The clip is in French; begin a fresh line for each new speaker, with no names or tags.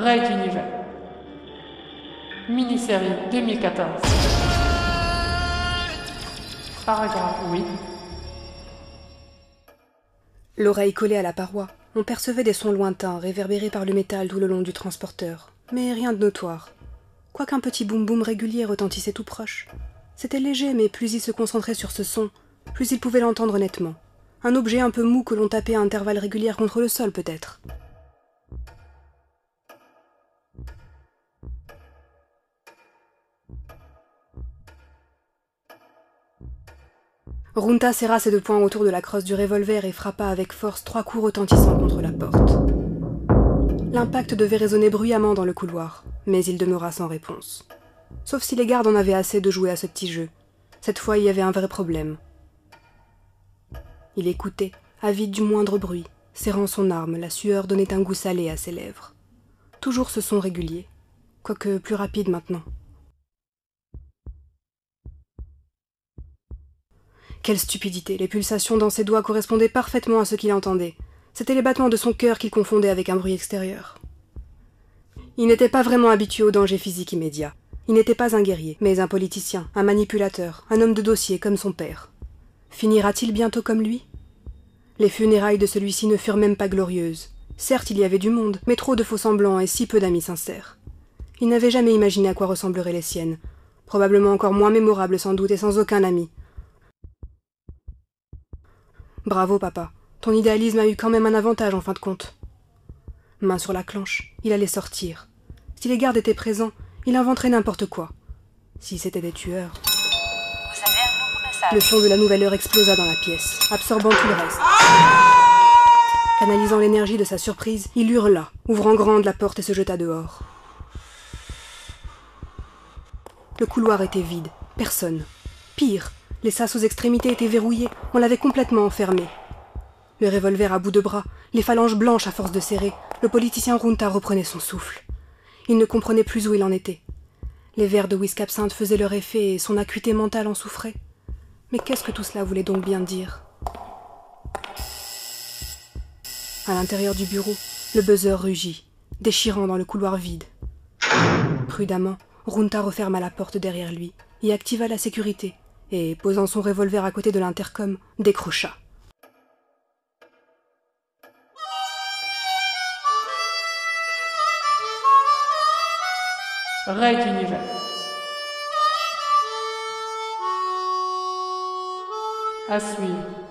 Raid d'univers. Mini-série 2014. Paragraphe oui.
L'oreille collée à la paroi, on percevait des sons lointains réverbérés par le métal tout le long du transporteur, mais rien de notoire. Quoiqu'un petit boum-boum régulier retentissait tout proche. C'était léger, mais plus il se concentrait sur ce son, plus il pouvait l'entendre nettement. Un objet un peu mou que l'on tapait à intervalles réguliers contre le sol, peut-être. Runta serra ses deux poings autour de la crosse du revolver et frappa avec force trois coups retentissants contre la porte. L'impact devait résonner bruyamment dans le couloir, mais il demeura sans réponse. Sauf si les gardes en avaient assez de jouer à ce petit jeu. Cette fois, il y avait un vrai problème. Il écoutait, avide du moindre bruit, serrant son arme, la sueur donnait un goût salé à ses lèvres. Toujours ce son régulier, quoique plus rapide maintenant. Quelle stupidité Les pulsations dans ses doigts correspondaient parfaitement à ce qu'il entendait. C'étaient les battements de son cœur qu'il confondait avec un bruit extérieur. Il n'était pas vraiment habitué aux dangers physiques immédiats. Il n'était pas un guerrier, mais un politicien, un manipulateur, un homme de dossier comme son père. Finira-t-il bientôt comme lui? Les funérailles de celui-ci ne furent même pas glorieuses. Certes, il y avait du monde, mais trop de faux semblants et si peu d'amis sincères. Il n'avait jamais imaginé à quoi ressembleraient les siennes. Probablement encore moins mémorables sans doute et sans aucun ami. Bravo, papa. Ton idéalisme a eu quand même un avantage en fin de compte. Main sur la clenche, il allait sortir. Si les gardes étaient présents, il inventerait n'importe quoi. Si c'était des tueurs.
Vous avez un nouveau message.
Le son de la nouvelle heure explosa dans la pièce, absorbant tout le reste. Canalisant l'énergie de sa surprise, il hurla, ouvrant grande la porte et se jeta dehors. Le couloir était vide, personne. Pire, les sas aux extrémités étaient verrouillés, on l'avait complètement enfermé. Le revolver à bout de bras, les phalanges blanches à force de serrer, le politicien Runta reprenait son souffle. Il ne comprenait plus où il en était. Les verres de whisky absinthe faisaient leur effet et son acuité mentale en souffrait. Mais qu'est-ce que tout cela voulait donc bien dire? À l'intérieur du bureau, le buzzer rugit, déchirant dans le couloir vide. Prudemment, Runta referma la porte derrière lui y activa la sécurité et, posant son revolver à côté de l'intercom, décrocha.
Raid d'univers. À suivre.